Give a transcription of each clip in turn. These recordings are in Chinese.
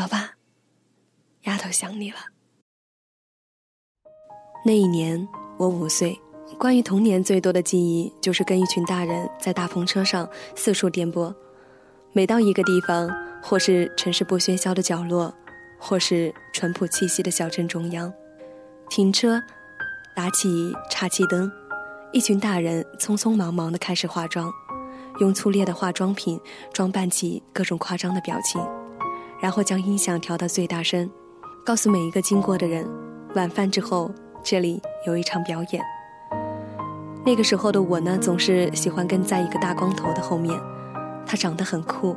老爸，丫头想你了。”那一年我五岁，关于童年最多的记忆就是跟一群大人在大篷车上四处颠簸，每到一个地方，或是城市不喧嚣的角落，或是淳朴气息的小镇中央，停车，打起岔气灯，一群大人匆匆忙忙的开始化妆，用粗劣的化妆品装扮起各种夸张的表情，然后将音响调到最大声，告诉每一个经过的人，晚饭之后。这里有一场表演。那个时候的我呢，总是喜欢跟在一个大光头的后面，他长得很酷。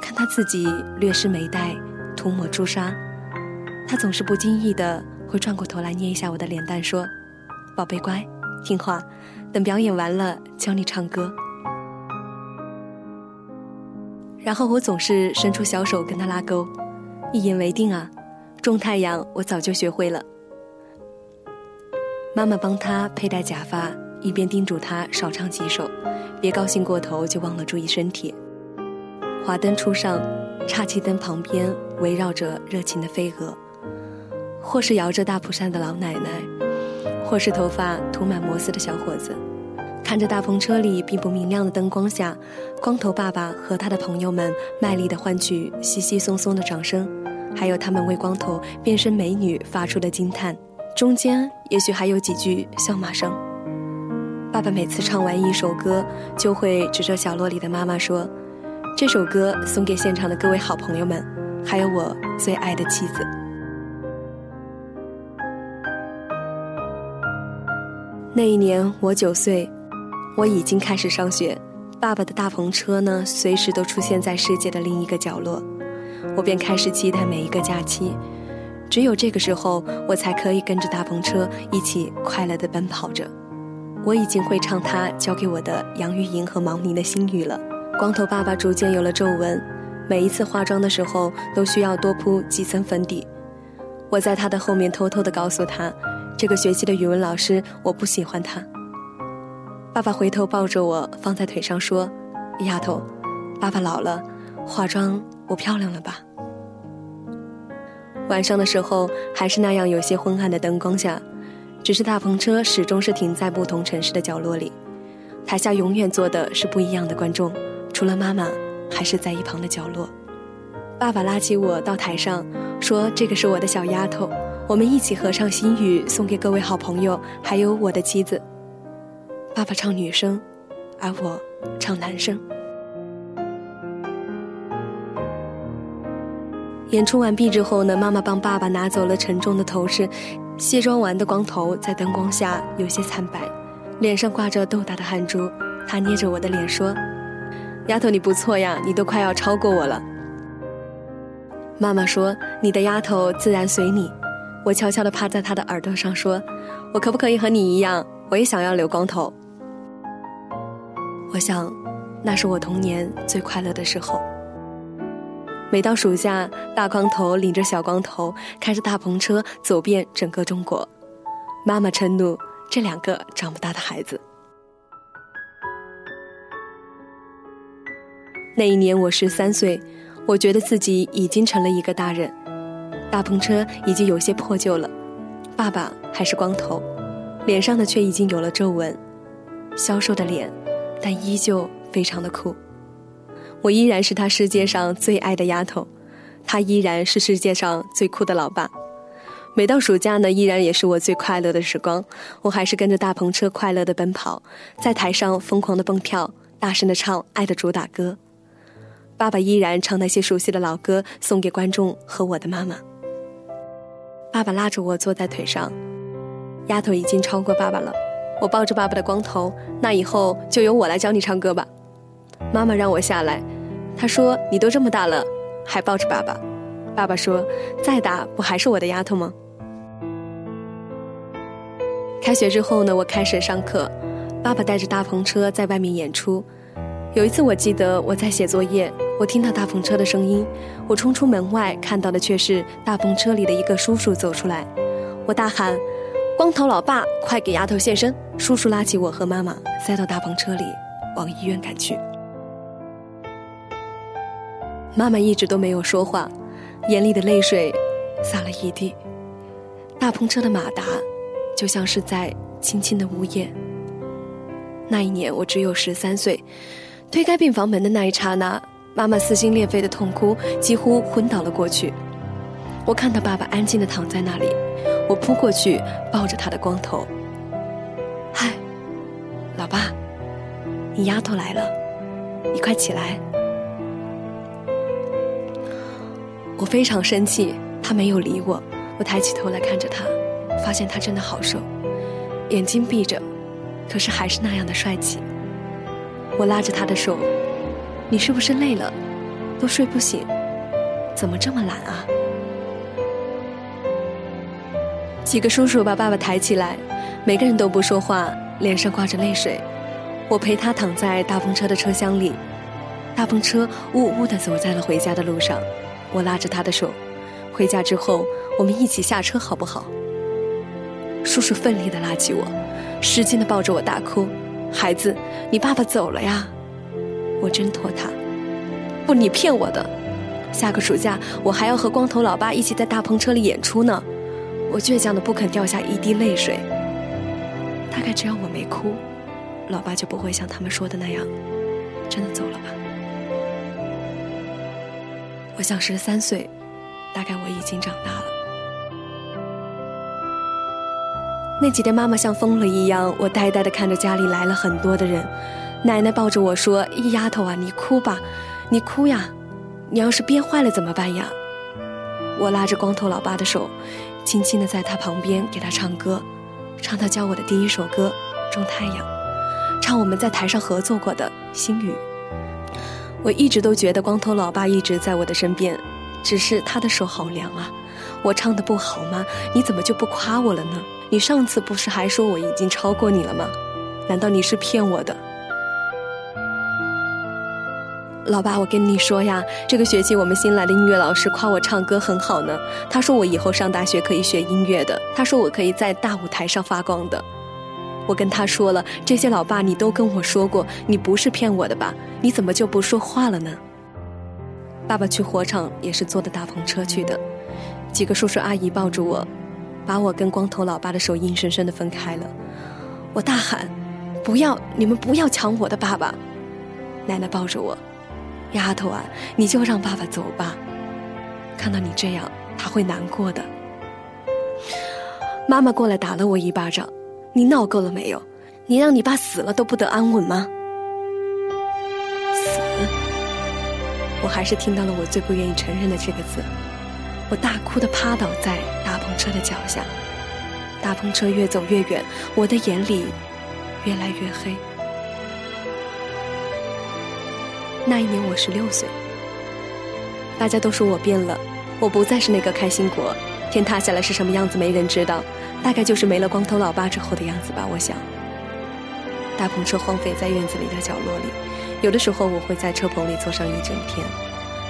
看他自己略施眉黛，涂抹朱砂，他总是不经意的会转过头来捏一下我的脸蛋，说：“宝贝乖，听话，等表演完了教你唱歌。”然后我总是伸出小手跟他拉钩，一言为定啊！种太阳我早就学会了。妈妈帮他佩戴假发，一边叮嘱他少唱几首，别高兴过头就忘了注意身体。华灯初上，岔气灯旁边围绕着热情的飞蛾，或是摇着大蒲扇的老奶奶，或是头发涂满摩丝的小伙子，看着大篷车里并不明亮的灯光下，光头爸爸和他的朋友们卖力地换取稀稀松松的掌声，还有他们为光头变身美女发出的惊叹。中间也许还有几句笑骂声。爸爸每次唱完一首歌，就会指着角落里的妈妈说：“这首歌送给现场的各位好朋友们，还有我最爱的妻子。”那一年我九岁，我已经开始上学。爸爸的大篷车呢，随时都出现在世界的另一个角落，我便开始期待每一个假期。只有这个时候，我才可以跟着大篷车一起快乐地奔跑着。我已经会唱他教给我的杨钰莹和毛宁的心语了。光头爸爸逐渐有了皱纹，每一次化妆的时候都需要多铺几层粉底。我在他的后面偷偷地告诉他，这个学期的语文老师我不喜欢他。爸爸回头抱着我放在腿上说：“丫头，爸爸老了，化妆不漂亮了吧？”晚上的时候，还是那样有些昏暗的灯光下，只是大篷车始终是停在不同城市的角落里，台下永远坐的是不一样的观众，除了妈妈，还是在一旁的角落。爸爸拉起我到台上，说：“这个是我的小丫头，我们一起合唱心语，送给各位好朋友，还有我的妻子。”爸爸唱女声，而我唱男声。演出完毕之后呢，妈妈帮爸爸拿走了沉重的头饰，卸妆完的光头在灯光下有些惨白，脸上挂着豆大的汗珠。他捏着我的脸说：“丫头，你不错呀，你都快要超过我了。”妈妈说：“你的丫头自然随你。”我悄悄地趴在他的耳朵上说：“我可不可以和你一样？我也想要留光头。”我想，那是我童年最快乐的时候。每到暑假，大光头领着小光头，开着大篷车走遍整个中国。妈妈嗔怒这两个长不大的孩子。那一年我十三岁，我觉得自己已经成了一个大人。大篷车已经有些破旧了，爸爸还是光头，脸上的却已经有了皱纹，消瘦的脸，但依旧非常的酷。我依然是他世界上最爱的丫头，他依然是世界上最酷的老爸。每到暑假呢，依然也是我最快乐的时光。我还是跟着大篷车快乐的奔跑，在台上疯狂的蹦跳，大声的唱《爱的主打歌》。爸爸依然唱那些熟悉的老歌，送给观众和我的妈妈。爸爸拉着我坐在腿上，丫头已经超过爸爸了。我抱着爸爸的光头，那以后就由我来教你唱歌吧。妈妈让我下来。她说：“你都这么大了，还抱着爸爸。”爸爸说：“再大不还是我的丫头吗？”开学之后呢，我开始上课，爸爸带着大篷车在外面演出。有一次，我记得我在写作业，我听到大篷车的声音，我冲出门外，看到的却是大篷车里的一个叔叔走出来。我大喊：“光头老爸，快给丫头现身！”叔叔拉起我和妈妈，塞到大篷车里，往医院赶去。妈妈一直都没有说话，眼里的泪水洒了一地。大篷车的马达就像是在轻轻的呜咽。那一年我只有十三岁，推开病房门的那一刹那，妈妈撕心裂肺的痛哭，几乎昏倒了过去。我看到爸爸安静的躺在那里，我扑过去抱着他的光头。嗨，老爸，你丫头来了，你快起来。我非常生气，他没有理我。我抬起头来看着他，发现他真的好瘦，眼睛闭着，可是还是那样的帅气。我拉着他的手，你是不是累了，都睡不醒，怎么这么懒啊？几个叔叔把爸爸抬起来，每个人都不说话，脸上挂着泪水。我陪他躺在大篷车的车厢里，大篷车呜呜地走在了回家的路上。我拉着他的手，回家之后我们一起下车好不好？叔叔奋力地拉起我，使劲地抱着我大哭：“孩子，你爸爸走了呀！”我挣脱他：“不，你骗我的！下个暑假我还要和光头老爸一起在大篷车里演出呢。”我倔强的不肯掉下一滴泪水。大概只要我没哭，老爸就不会像他们说的那样，真的走了吧。我想十三岁，大概我已经长大了。那几天妈妈像疯了一样，我呆呆的看着家里来了很多的人。奶奶抱着我说：“一丫头啊，你哭吧，你哭呀，你要是憋坏了怎么办呀？”我拉着光头老爸的手，轻轻的在他旁边给他唱歌，唱他教我的第一首歌《种太阳》，唱我们在台上合作过的《心雨》。我一直都觉得光头老爸一直在我的身边，只是他的手好凉啊！我唱的不好吗？你怎么就不夸我了呢？你上次不是还说我已经超过你了吗？难道你是骗我的？老爸，我跟你说呀，这个学期我们新来的音乐老师夸我唱歌很好呢。他说我以后上大学可以学音乐的，他说我可以在大舞台上发光的。我跟他说了这些，老爸你都跟我说过，你不是骗我的吧？你怎么就不说话了呢？爸爸去火场也是坐的大篷车去的，几个叔叔阿姨抱住我，把我跟光头老爸的手硬生生的分开了。我大喊：“不要！你们不要抢我的爸爸！”奶奶抱着我：“丫头啊，你就让爸爸走吧，看到你这样他会难过的。”妈妈过来打了我一巴掌。你闹够了没有？你让你爸死了都不得安稳吗？死！我还是听到了我最不愿意承认的这个字。我大哭的趴倒在大篷车的脚下。大篷车越走越远，我的眼里越来越黑。那一年我十六岁，大家都说我变了，我不再是那个开心果。天塌下来是什么样子，没人知道。大概就是没了光头老爸之后的样子吧，我想。大篷车荒废在院子里的角落里，有的时候我会在车棚里坐上一整天，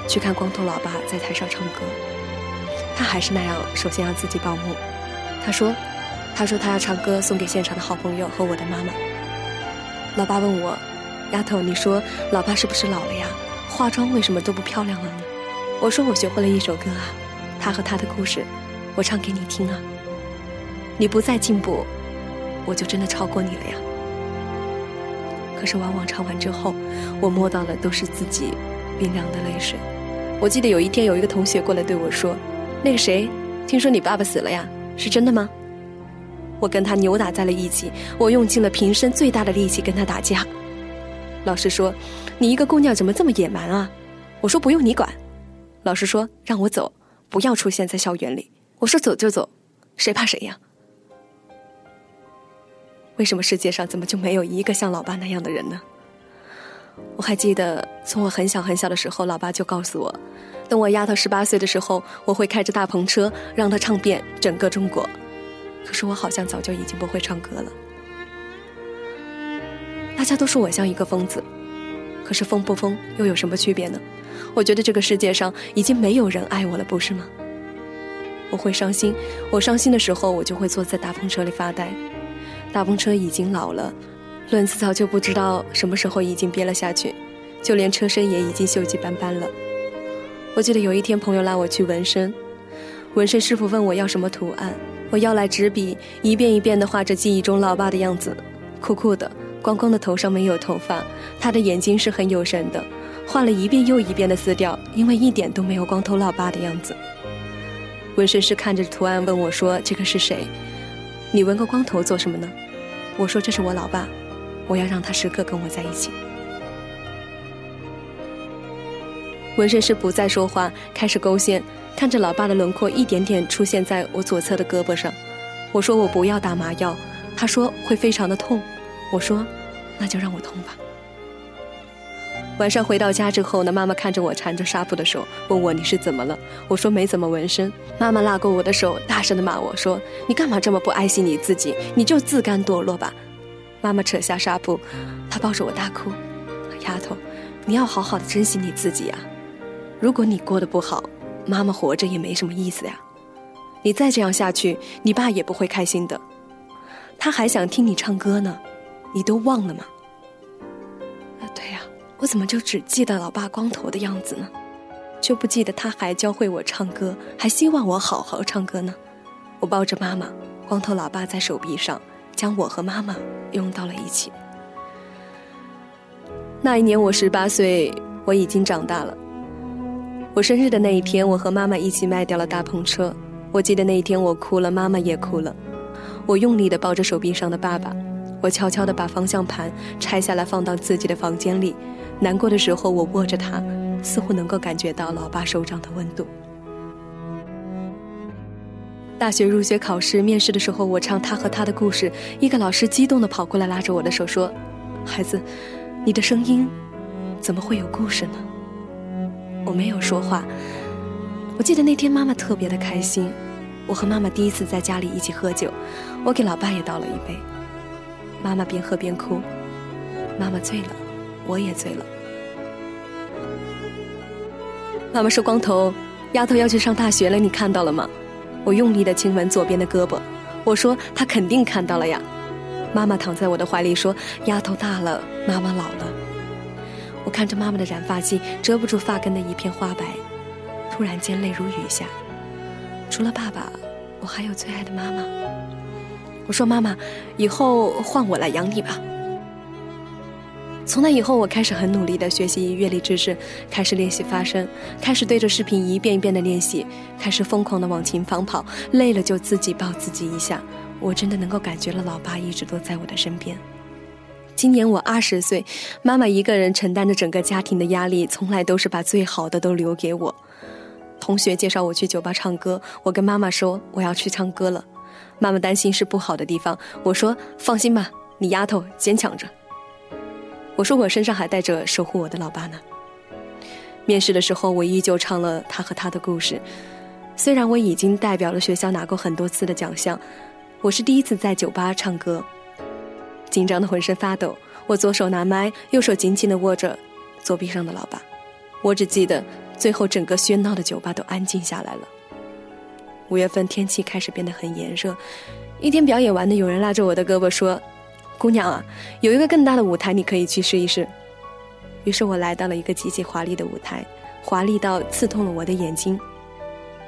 去看光头老爸在台上唱歌。他还是那样，首先要自己报幕。他说：“他说他要唱歌送给现场的好朋友和我的妈妈。”老爸问我：“丫头，你说老爸是不是老了呀？化妆为什么都不漂亮了呢？”我说：“我学会了一首歌啊，他和他的故事，我唱给你听啊。”你不再进步，我就真的超过你了呀。可是往往唱完之后，我摸到的都是自己冰凉的泪水。我记得有一天有一个同学过来对我说：“那个谁，听说你爸爸死了呀？是真的吗？”我跟他扭打在了一起，我用尽了平生最大的力气跟他打架。老师说：“你一个姑娘怎么这么野蛮啊？”我说：“不用你管。”老师说：“让我走，不要出现在校园里。”我说：“走就走，谁怕谁呀？”为什么世界上怎么就没有一个像老爸那样的人呢？我还记得，从我很小很小的时候，老爸就告诉我，等我丫头十八岁的时候，我会开着大篷车让她唱遍整个中国。可是我好像早就已经不会唱歌了。大家都说我像一个疯子，可是疯不疯又有什么区别呢？我觉得这个世界上已经没有人爱我了，不是吗？我会伤心，我伤心的时候，我就会坐在大风车里发呆。大风车已经老了，轮子早就不知道什么时候已经憋了下去，就连车身也已经锈迹斑斑了。我记得有一天，朋友拉我去纹身，纹身师傅问我要什么图案，我要来纸笔，一遍一遍地画着记忆中老爸的样子，酷酷的，光光的头上没有头发，他的眼睛是很有神的，画了一遍又一遍的撕掉，因为一点都没有光头老爸的样子。纹身师看着图案问我说：“这个是谁？你纹个光头做什么呢？”我说：“这是我老爸，我要让他时刻跟我在一起。”纹身师不再说话，开始勾线，看着老爸的轮廓一点点出现在我左侧的胳膊上。我说我不要打麻药，他说会非常的痛。我说，那就让我痛吧。晚上回到家之后呢，妈妈看着我缠着纱布的手，问我你是怎么了？我说没怎么纹身。妈妈拉过我的手，大声的骂我说：“你干嘛这么不爱惜你自己？你就自甘堕落吧！”妈妈扯下纱布，她抱着我大哭：“丫头，你要好好的珍惜你自己呀。”如果你过得不好，妈妈活着也没什么意思呀。你再这样下去，你爸也不会开心的。他还想听你唱歌呢，你都忘了吗？啊，对呀，我怎么就只记得老爸光头的样子呢？就不记得他还教会我唱歌，还希望我好好唱歌呢？我抱着妈妈，光头老爸在手臂上，将我和妈妈拥到了一起。那一年我十八岁，我已经长大了。我生日的那一天，我和妈妈一起卖掉了大篷车。我记得那一天，我哭了，妈妈也哭了。我用力地抱着手臂上的爸爸，我悄悄地把方向盘拆下来放到自己的房间里。难过的时候，我握着它，似乎能够感觉到老爸手掌的温度。大学入学考试面试的时候，我唱他和他的故事，一个老师激动地跑过来拉着我的手说：“孩子，你的声音怎么会有故事呢？”我没有说话。我记得那天妈妈特别的开心，我和妈妈第一次在家里一起喝酒，我给老爸也倒了一杯。妈妈边喝边哭，妈妈醉了，我也醉了。妈妈说：“光头，丫头要去上大学了，你看到了吗？”我用力的亲吻左边的胳膊，我说：“她肯定看到了呀。”妈妈躺在我的怀里说：“丫头大了，妈妈老了。”我看着妈妈的染发剂遮不住发根的一片花白，突然间泪如雨下。除了爸爸，我还有最爱的妈妈。我说：“妈妈，以后换我来养你吧。”从那以后，我开始很努力的学习乐理知识，开始练习发声，开始对着视频一遍一遍的练习，开始疯狂的往琴房跑，累了就自己抱自己一下。我真的能够感觉了，老爸一直都在我的身边。今年我二十岁，妈妈一个人承担着整个家庭的压力，从来都是把最好的都留给我。同学介绍我去酒吧唱歌，我跟妈妈说我要去唱歌了。妈妈担心是不好的地方，我说放心吧，你丫头坚强着。我说我身上还带着守护我的老爸呢。面试的时候，我依旧唱了他和他的故事。虽然我已经代表了学校拿过很多次的奖项，我是第一次在酒吧唱歌。紧张的浑身发抖，我左手拿麦，右手紧紧地握着左臂上的老爸。我只记得最后整个喧闹的酒吧都安静下来了。五月份天气开始变得很炎热，一天表演完的有人拉着我的胳膊说：“姑娘啊，有一个更大的舞台，你可以去试一试。”于是我来到了一个极其华丽的舞台，华丽到刺痛了我的眼睛。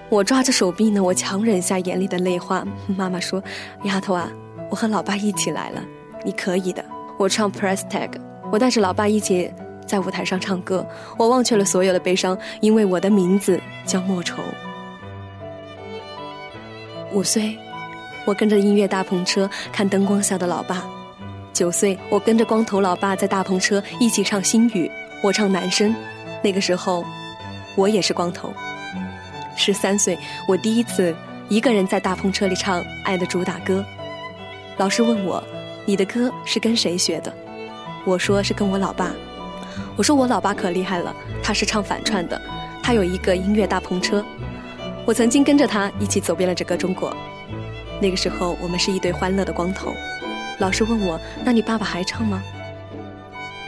我抓着手臂呢，我强忍下眼里的泪花。妈妈说：“丫头啊，我和老爸一起来了。”你可以的，我唱 Press Tag，我带着老爸一起在舞台上唱歌，我忘却了所有的悲伤，因为我的名字叫莫愁。五岁，我跟着音乐大篷车看灯光下的老爸；九岁，我跟着光头老爸在大篷车一起唱心语，我唱男声，那个时候我也是光头。十三岁，我第一次一个人在大篷车里唱《爱的主打歌》，老师问我。你的歌是跟谁学的？我说是跟我老爸。我说我老爸可厉害了，他是唱反串的，他有一个音乐大篷车。我曾经跟着他一起走遍了整个中国。那个时候我们是一对欢乐的光头。老师问我：“那你爸爸还唱吗？”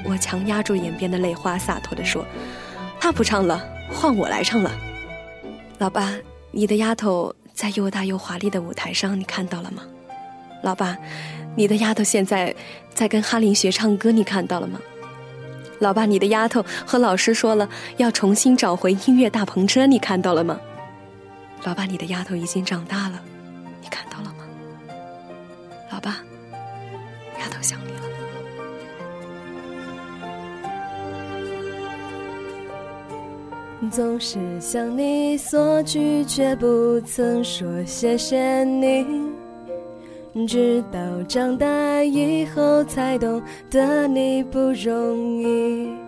我强压住眼边的泪花，洒脱地说：“他不唱了，换我来唱了。”老爸，你的丫头在又大又华丽的舞台上，你看到了吗？老爸。你的丫头现在在跟哈林学唱歌，你看到了吗？老爸，你的丫头和老师说了，要重新找回音乐大篷车，你看到了吗？老爸，你的丫头已经长大了，你看到了吗？老爸，丫头想你了。总是向你索取，却不曾说谢谢你。直到长大以后，才懂得你不容易。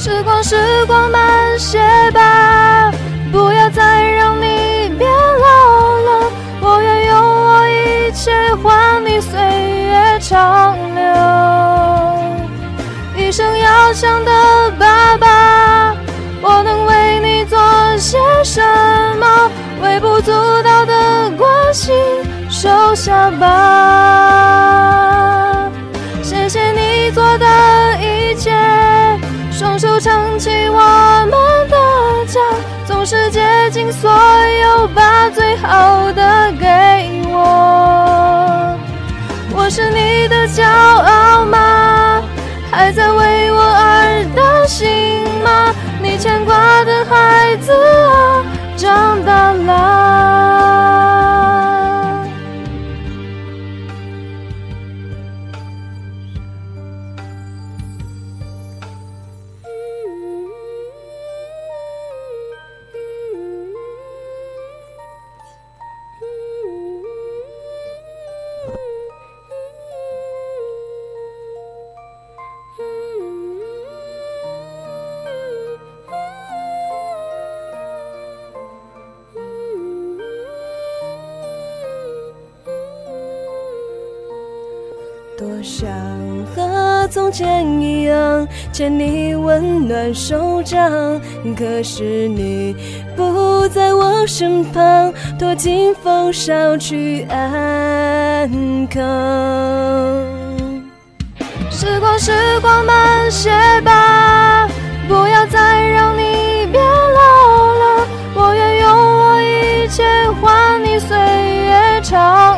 时光，时光慢些吧，不要再让你变老了。我愿用我一切换你岁月长留，一生要强的爸爸，我能为你做些什么？微不足道的关心，收下吧。谢谢你做的，手撑起我们的家。总是竭尽所有，把最好的给我。我是你的骄傲吗？多想和从前一样牵你温暖手掌，可是你不在我身旁，托清风捎去安康。时光，时光慢些吧，不要再让你变老了。我愿用我一切换你岁月长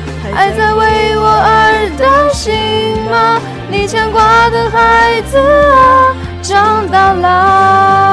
还在为我而担心吗？你牵挂的孩子啊，长大了。